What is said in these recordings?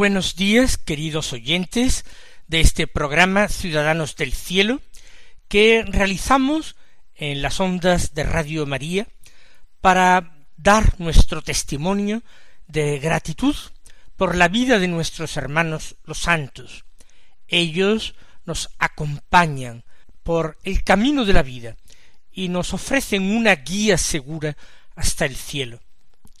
Buenos días, queridos oyentes de este programa Ciudadanos del Cielo, que realizamos en las ondas de Radio María para dar nuestro testimonio de gratitud por la vida de nuestros hermanos los santos. Ellos nos acompañan por el camino de la vida y nos ofrecen una guía segura hasta el cielo.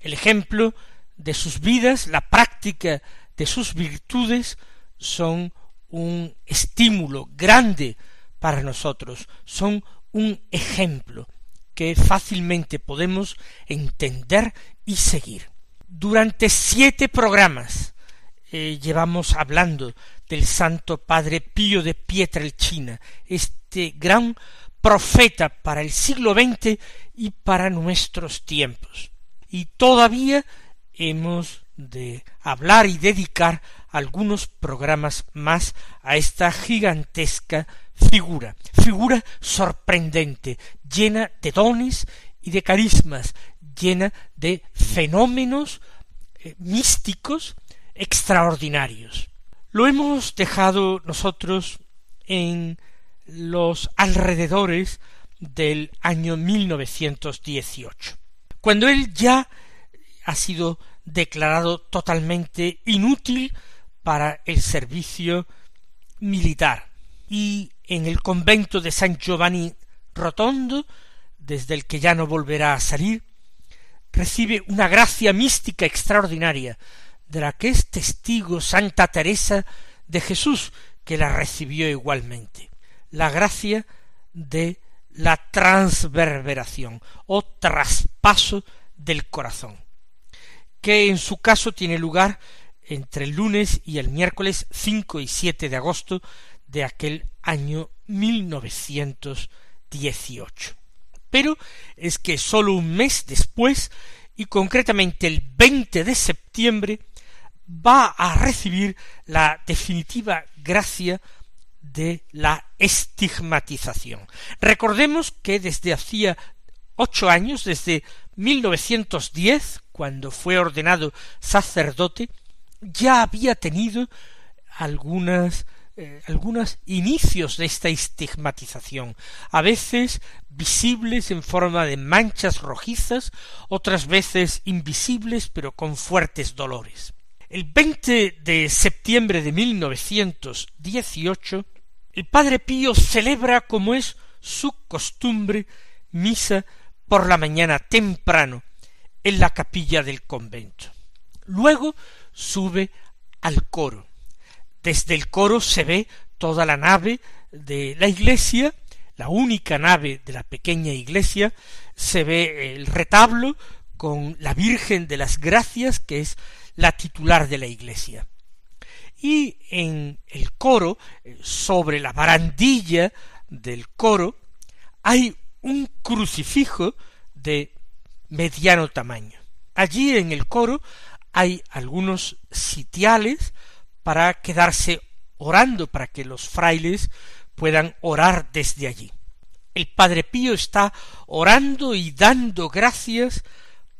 El ejemplo de sus vidas, la práctica de sus virtudes son un estímulo grande para nosotros, son un ejemplo que fácilmente podemos entender y seguir. Durante siete programas eh, llevamos hablando del Santo Padre Pío de Pietrelcina, este gran profeta para el siglo XX y para nuestros tiempos. Y todavía hemos de hablar y dedicar algunos programas más a esta gigantesca figura, figura sorprendente, llena de dones y de carismas, llena de fenómenos eh, místicos extraordinarios. Lo hemos dejado nosotros en los alrededores del año 1918, cuando él ya ha sido declarado totalmente inútil para el servicio militar. Y en el convento de San Giovanni Rotondo, desde el que ya no volverá a salir, recibe una gracia mística extraordinaria, de la que es testigo Santa Teresa de Jesús, que la recibió igualmente. La gracia de la transverberación o traspaso del corazón que en su caso tiene lugar entre el lunes y el miércoles 5 y 7 de agosto de aquel año 1918. Pero es que sólo un mes después, y concretamente el 20 de septiembre, va a recibir la definitiva gracia de la estigmatización. Recordemos que desde hacía ocho años, desde 1910, cuando fue ordenado sacerdote, ya había tenido algunas eh, algunos inicios de esta estigmatización, a veces visibles en forma de manchas rojizas, otras veces invisibles pero con fuertes dolores. El 20 de septiembre de 1918, el Padre Pío celebra, como es su costumbre, misa por la mañana temprano en la capilla del convento. Luego sube al coro. Desde el coro se ve toda la nave de la iglesia, la única nave de la pequeña iglesia, se ve el retablo con la Virgen de las Gracias, que es la titular de la iglesia. Y en el coro, sobre la barandilla del coro, hay un crucifijo de mediano tamaño. Allí en el coro hay algunos sitiales para quedarse orando, para que los frailes puedan orar desde allí. El Padre Pío está orando y dando gracias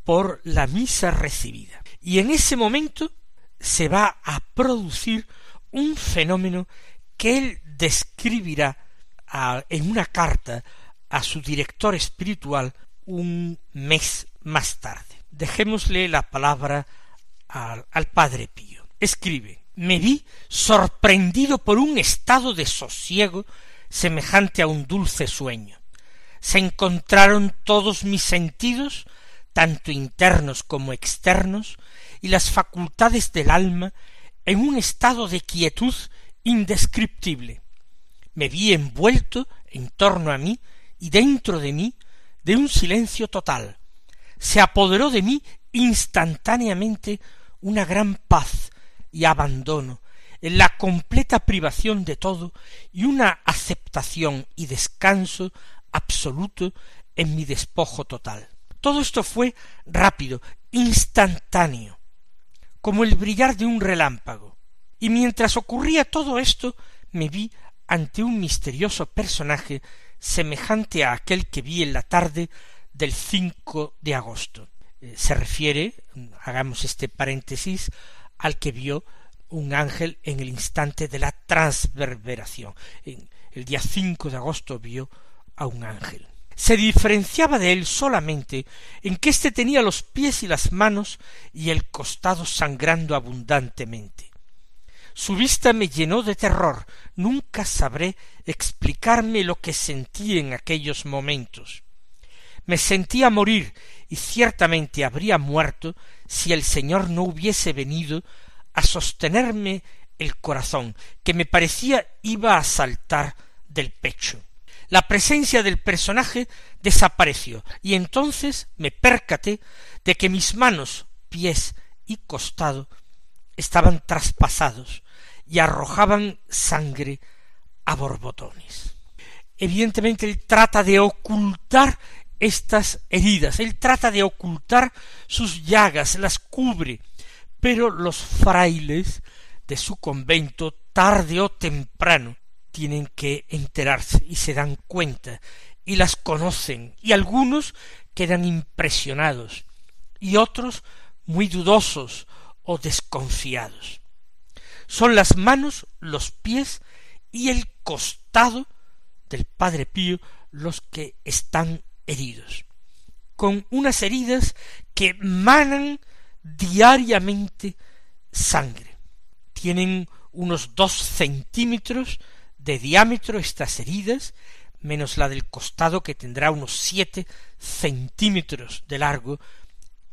por la misa recibida. Y en ese momento se va a producir un fenómeno que él describirá en una carta a su director espiritual un mes más tarde. Dejémosle la palabra al, al Padre Pío. Escribe me vi sorprendido por un estado de sosiego semejante a un dulce sueño. Se encontraron todos mis sentidos tanto internos como externos, y las facultades del alma en un estado de quietud indescriptible. Me vi envuelto en torno a mí y dentro de mí de un silencio total. Se apoderó de mí instantáneamente una gran paz y abandono, en la completa privación de todo y una aceptación y descanso absoluto en mi despojo total. Todo esto fue rápido, instantáneo, como el brillar de un relámpago. Y mientras ocurría todo esto, me vi ante un misterioso personaje semejante a aquel que vi en la tarde del 5 de agosto. Eh, se refiere, hagamos este paréntesis, al que vio un ángel en el instante de la transverberación. El día 5 de agosto vio a un ángel. Se diferenciaba de él solamente en que éste tenía los pies y las manos y el costado sangrando abundantemente. Su vista me llenó de terror. Nunca sabré explicarme lo que sentí en aquellos momentos. Me sentía morir y ciertamente habría muerto si el Señor no hubiese venido a sostenerme el corazón, que me parecía iba a saltar del pecho. La presencia del personaje desapareció, y entonces me percaté de que mis manos, pies y costado estaban traspasados y arrojaban sangre a borbotones. Evidentemente él trata de ocultar estas heridas, él trata de ocultar sus llagas, las cubre, pero los frailes de su convento, tarde o temprano, tienen que enterarse y se dan cuenta y las conocen y algunos quedan impresionados y otros muy dudosos o desconfiados. Son las manos, los pies y el costado del Padre Pío los que están heridos, con unas heridas que manan diariamente sangre. Tienen unos dos centímetros de diámetro estas heridas, menos la del costado que tendrá unos siete centímetros de largo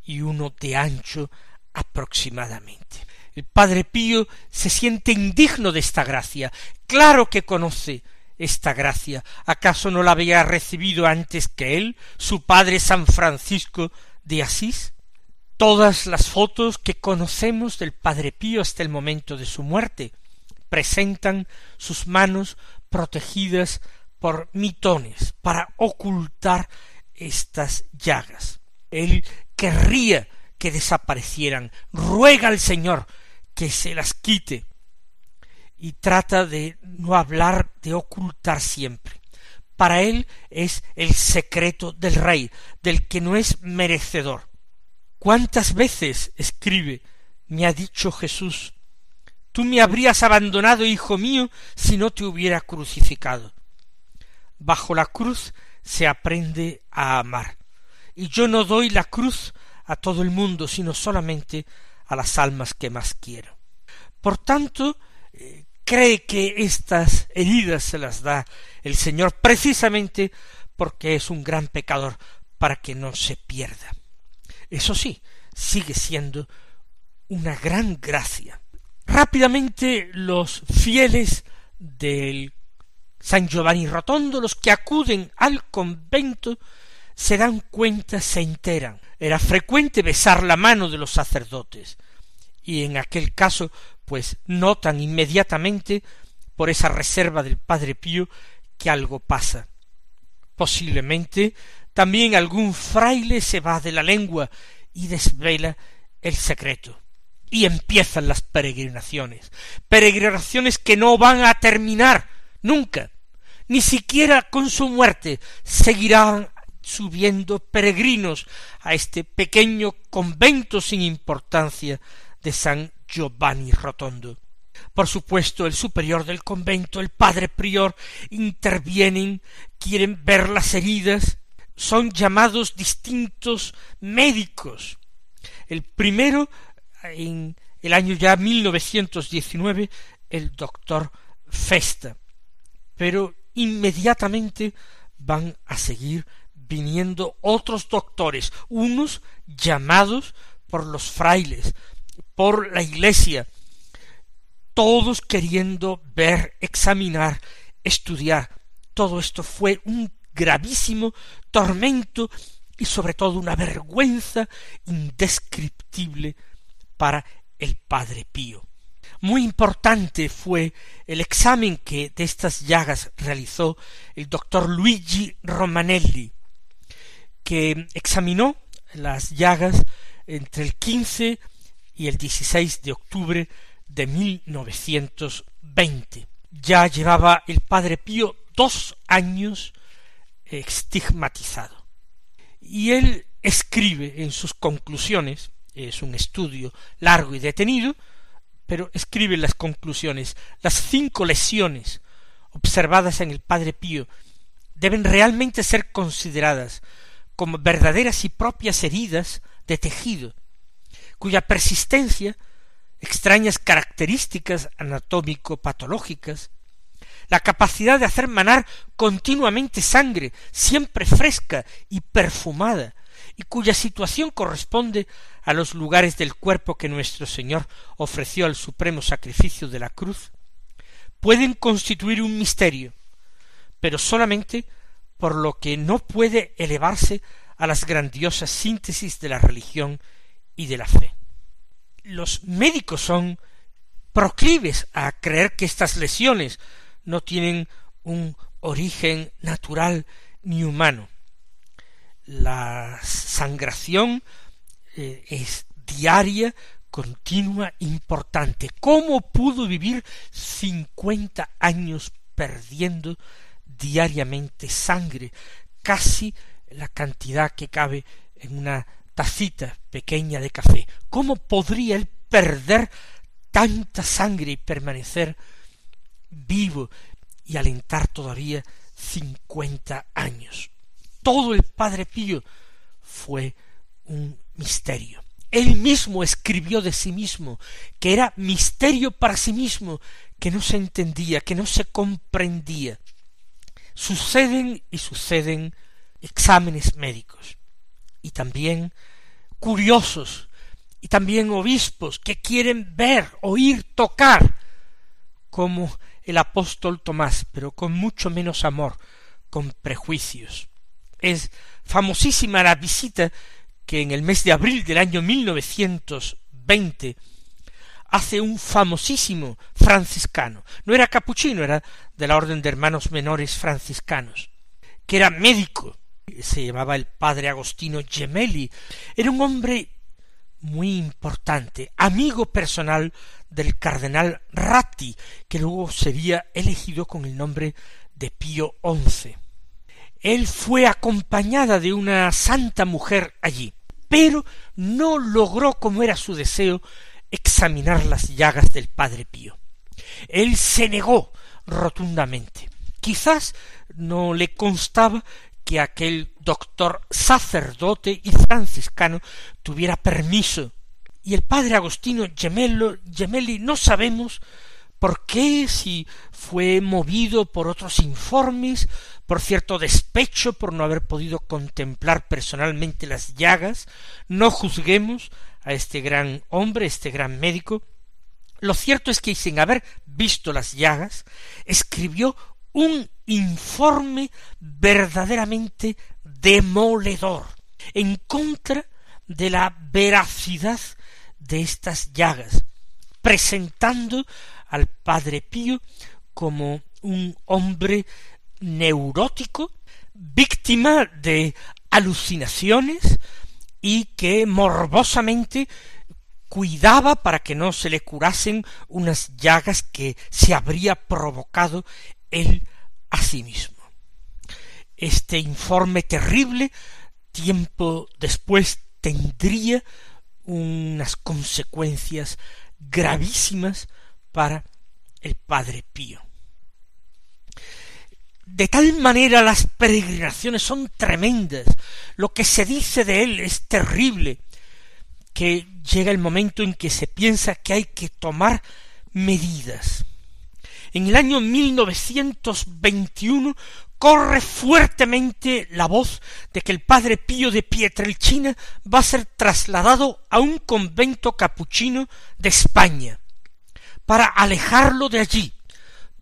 y uno de ancho aproximadamente. El Padre Pío se siente indigno de esta gracia, claro que conoce esta gracia. ¿Acaso no la había recibido antes que él, su padre San Francisco de Asís? Todas las fotos que conocemos del Padre Pío hasta el momento de su muerte presentan sus manos protegidas por mitones para ocultar estas llagas. Él querría que desaparecieran, ruega al Señor que se las quite, y trata de no hablar de ocultar siempre. Para él es el secreto del rey, del que no es merecedor. ¿Cuántas veces, escribe, me ha dicho Jesús, tú me habrías abandonado, hijo mío, si no te hubiera crucificado? Bajo la cruz se aprende a amar, y yo no doy la cruz a todo el mundo, sino solamente a las almas que más quiero. Por tanto, eh, cree que estas heridas se las da el Señor precisamente porque es un gran pecador para que no se pierda. Eso sí, sigue siendo una gran gracia. Rápidamente los fieles del San Giovanni Rotondo, los que acuden al convento, se dan cuenta, se enteran. Era frecuente besar la mano de los sacerdotes, y en aquel caso, pues notan inmediatamente, por esa reserva del Padre Pío, que algo pasa. Posiblemente también algún fraile se va de la lengua y desvela el secreto. Y empiezan las peregrinaciones, peregrinaciones que no van a terminar nunca, ni siquiera con su muerte seguirán subiendo peregrinos a este pequeño convento sin importancia de San Giovanni Rotondo. Por supuesto, el superior del convento, el padre prior, intervienen, quieren ver las heridas, son llamados distintos médicos. El primero, en el año ya 1919, el doctor Festa. Pero inmediatamente van a seguir viniendo otros doctores, unos llamados por los frailes, por la iglesia, todos queriendo ver, examinar, estudiar. Todo esto fue un gravísimo tormento y sobre todo una vergüenza indescriptible para el Padre Pío. Muy importante fue el examen que de estas llagas realizó el doctor Luigi Romanelli, que examinó las llagas entre el 15 y el 16 de octubre de 1920. Ya llevaba el padre Pío dos años estigmatizado. Y él escribe en sus conclusiones, es un estudio largo y detenido, pero escribe las conclusiones, las cinco lesiones observadas en el Padre Pío deben realmente ser consideradas como verdaderas y propias heridas de tejido, cuya persistencia, extrañas características anatómico-patológicas, la capacidad de hacer manar continuamente sangre, siempre fresca y perfumada, y cuya situación corresponde a los lugares del cuerpo que nuestro Señor ofreció al supremo sacrificio de la cruz, pueden constituir un misterio, pero solamente por lo que no puede elevarse a las grandiosas síntesis de la religión y de la fe. Los médicos son proclives a creer que estas lesiones no tienen un origen natural ni humano. La sangración eh, es diaria, continua, importante. ¿Cómo pudo vivir cincuenta años perdiendo diariamente sangre, casi la cantidad que cabe en una tacita pequeña de café? ¿Cómo podría él perder tanta sangre y permanecer vivo y alentar todavía cincuenta años. Todo el Padre Pío fue un misterio. Él mismo escribió de sí mismo que era misterio para sí mismo, que no se entendía, que no se comprendía. Suceden y suceden exámenes médicos y también curiosos y también obispos que quieren ver, oír, tocar como el apóstol Tomás, pero con mucho menos amor, con prejuicios. Es famosísima la visita que en el mes de abril del año 1920 hace un famosísimo franciscano. No era capuchino, era de la orden de hermanos menores franciscanos, que era médico, se llamaba el padre Agostino Gemelli. Era un hombre muy importante, amigo personal del cardenal Ratti, que luego sería elegido con el nombre de Pío XI. Él fue acompañada de una santa mujer allí, pero no logró, como era su deseo, examinar las llagas del padre Pío. Él se negó rotundamente. Quizás no le constaba que aquel doctor sacerdote y franciscano tuviera permiso. Y el padre Agostino Gemelli no sabemos por qué, si fue movido por otros informes, por cierto despecho por no haber podido contemplar personalmente las llagas, no juzguemos a este gran hombre, este gran médico. Lo cierto es que sin haber visto las llagas, escribió un informe verdaderamente demoledor en contra de la veracidad de estas llagas, presentando al Padre Pío como un hombre neurótico, víctima de alucinaciones y que morbosamente cuidaba para que no se le curasen unas llagas que se habría provocado él a sí mismo. Este informe terrible, tiempo después, tendría unas consecuencias gravísimas para el Padre Pío. De tal manera las peregrinaciones son tremendas, lo que se dice de él es terrible, que llega el momento en que se piensa que hay que tomar medidas. En el año 1921 corre fuertemente la voz de que el padre Pío de Pietrelcina va a ser trasladado a un convento capuchino de España, para alejarlo de allí,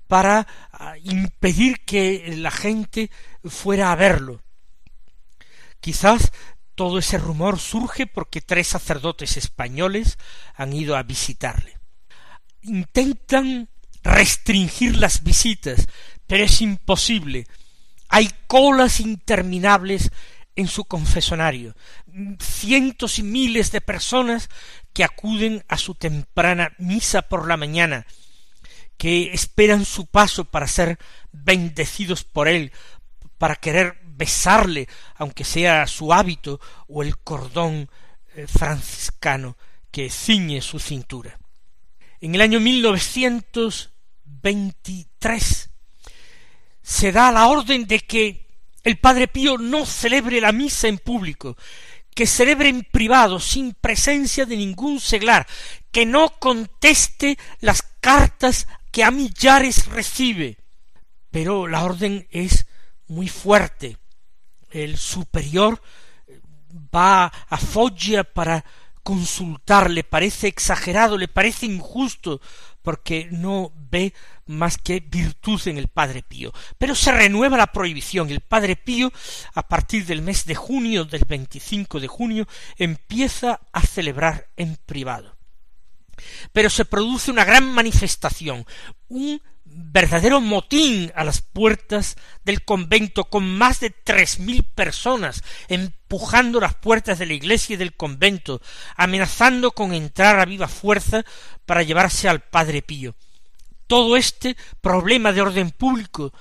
para ah, impedir que la gente fuera a verlo. Quizás todo ese rumor surge porque tres sacerdotes españoles han ido a visitarle. Intentan restringir las visitas, pero es imposible. Hay colas interminables en su confesonario, cientos y miles de personas que acuden a su temprana misa por la mañana, que esperan su paso para ser bendecidos por él, para querer besarle, aunque sea su hábito o el cordón eh, franciscano que ciñe su cintura. En el año 1923 se da la orden de que el Padre Pío no celebre la misa en público, que celebre en privado, sin presencia de ningún seglar, que no conteste las cartas que a millares recibe. Pero la orden es muy fuerte. El superior va a Foggia para consultar, le parece exagerado, le parece injusto, porque no ve más que virtud en el Padre Pío. Pero se renueva la prohibición. El Padre Pío, a partir del mes de junio, del 25 de junio, empieza a celebrar en privado. Pero se produce una gran manifestación, un verdadero motín a las puertas del convento con más de tres mil personas empujando las puertas de la iglesia y del convento, amenazando con entrar a viva fuerza para llevarse al padre Pío. Todo este problema de orden público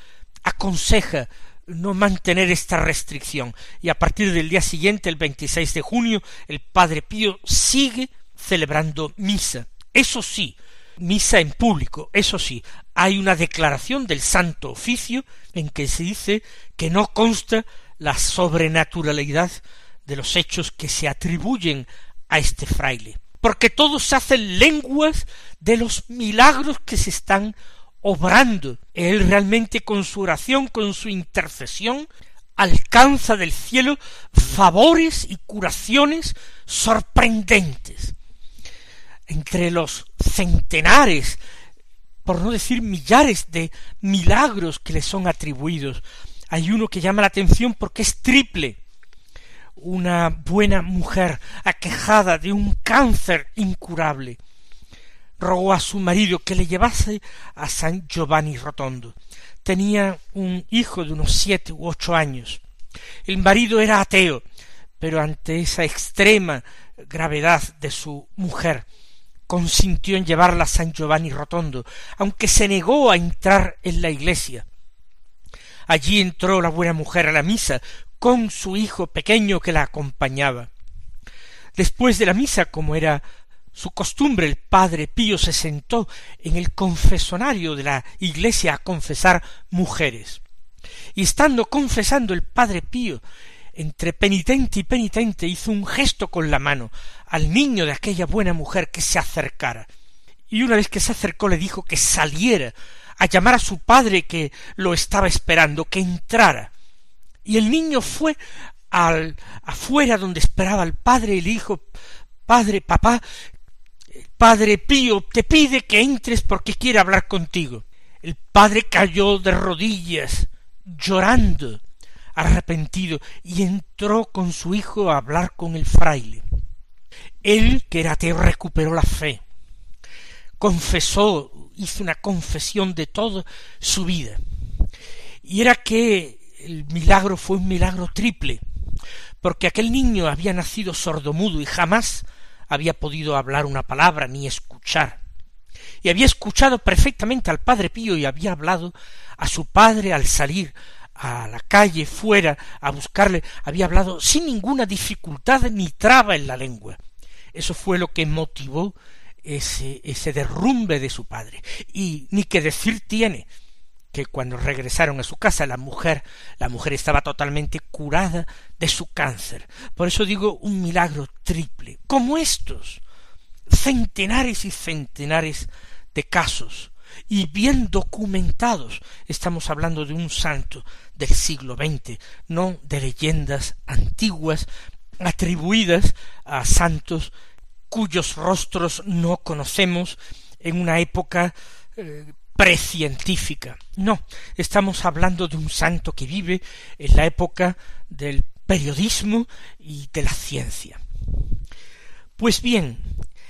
aconseja no mantener esta restricción y a partir del día siguiente, el 26 de junio, el padre Pío sigue celebrando misa. Eso sí, misa en público. Eso sí, hay una declaración del Santo Oficio en que se dice que no consta la sobrenaturalidad de los hechos que se atribuyen a este fraile, porque todos hacen lenguas de los milagros que se están obrando. Él realmente con su oración, con su intercesión, alcanza del cielo favores y curaciones sorprendentes entre los centenares, por no decir millares de milagros que le son atribuidos, hay uno que llama la atención porque es triple. Una buena mujer aquejada de un cáncer incurable rogó a su marido que le llevase a San Giovanni Rotondo. Tenía un hijo de unos siete u ocho años. El marido era ateo, pero ante esa extrema gravedad de su mujer, consintió en llevarla a San Giovanni Rotondo, aunque se negó a entrar en la iglesia. Allí entró la buena mujer a la misa, con su hijo pequeño que la acompañaba. Después de la misa, como era su costumbre, el padre Pío se sentó en el confesonario de la iglesia a confesar mujeres. Y estando confesando el padre Pío entre penitente y penitente hizo un gesto con la mano al niño de aquella buena mujer que se acercara. Y una vez que se acercó le dijo que saliera a llamar a su padre que lo estaba esperando, que entrara. Y el niño fue al afuera donde esperaba el padre y le dijo Padre, papá, Padre Pío te pide que entres porque quiere hablar contigo. El padre cayó de rodillas, llorando, arrepentido y entró con su hijo a hablar con el fraile. Él, que era ateo, recuperó la fe, confesó, hizo una confesión de toda su vida. Y era que el milagro fue un milagro triple, porque aquel niño había nacido sordomudo y jamás había podido hablar una palabra ni escuchar. Y había escuchado perfectamente al padre Pío y había hablado a su padre al salir, a la calle fuera a buscarle, había hablado sin ninguna dificultad ni traba en la lengua. Eso fue lo que motivó ese, ese derrumbe de su padre. Y ni que decir tiene que cuando regresaron a su casa la mujer, la mujer estaba totalmente curada de su cáncer. Por eso digo un milagro triple, como estos, centenares y centenares de casos y bien documentados. Estamos hablando de un santo del siglo XX, no de leyendas antiguas atribuidas a santos cuyos rostros no conocemos en una época eh, precientífica. No, estamos hablando de un santo que vive en la época del periodismo y de la ciencia. Pues bien,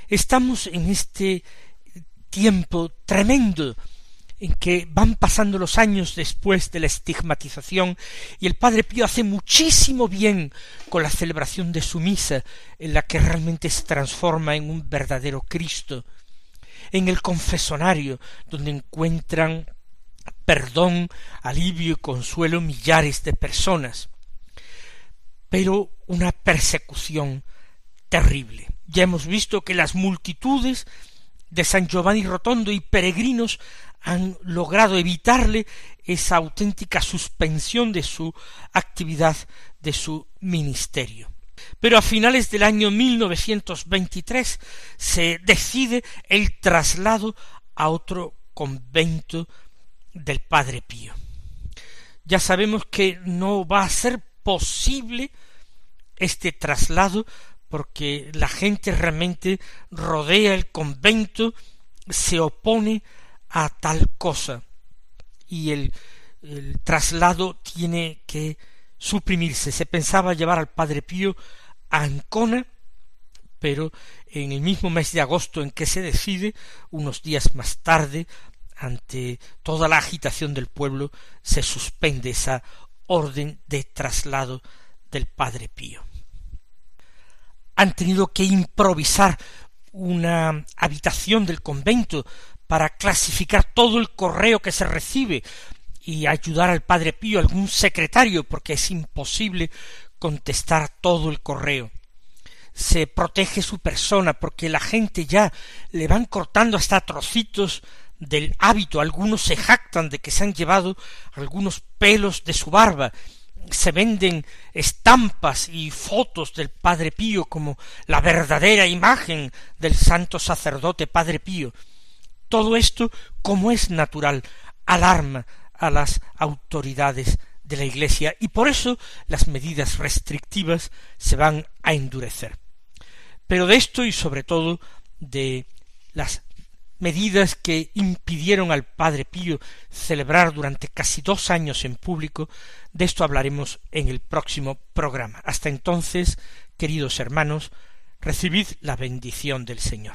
estamos en este tiempo tremendo en que van pasando los años después de la estigmatización y el Padre Pío hace muchísimo bien con la celebración de su misa, en la que realmente se transforma en un verdadero Cristo, en el confesonario, donde encuentran perdón, alivio y consuelo millares de personas, pero una persecución terrible. Ya hemos visto que las multitudes de San Giovanni Rotondo y peregrinos han logrado evitarle esa auténtica suspensión de su actividad, de su ministerio. Pero a finales del año 1923 se decide el traslado a otro convento del Padre Pío. Ya sabemos que no va a ser posible este traslado porque la gente realmente rodea el convento, se opone a tal cosa y el, el traslado tiene que suprimirse. Se pensaba llevar al Padre Pío a Ancona, pero en el mismo mes de agosto en que se decide, unos días más tarde, ante toda la agitación del pueblo, se suspende esa orden de traslado del Padre Pío han tenido que improvisar una habitación del convento para clasificar todo el correo que se recibe y ayudar al padre Pío, algún secretario, porque es imposible contestar todo el correo. Se protege su persona porque la gente ya le van cortando hasta trocitos del hábito, algunos se jactan de que se han llevado algunos pelos de su barba se venden estampas y fotos del Padre Pío como la verdadera imagen del santo sacerdote Padre Pío. Todo esto, como es natural, alarma a las autoridades de la Iglesia y por eso las medidas restrictivas se van a endurecer. Pero de esto y sobre todo de las medidas que impidieron al Padre Pío celebrar durante casi dos años en público, de esto hablaremos en el próximo programa. Hasta entonces, queridos hermanos, recibid la bendición del Señor.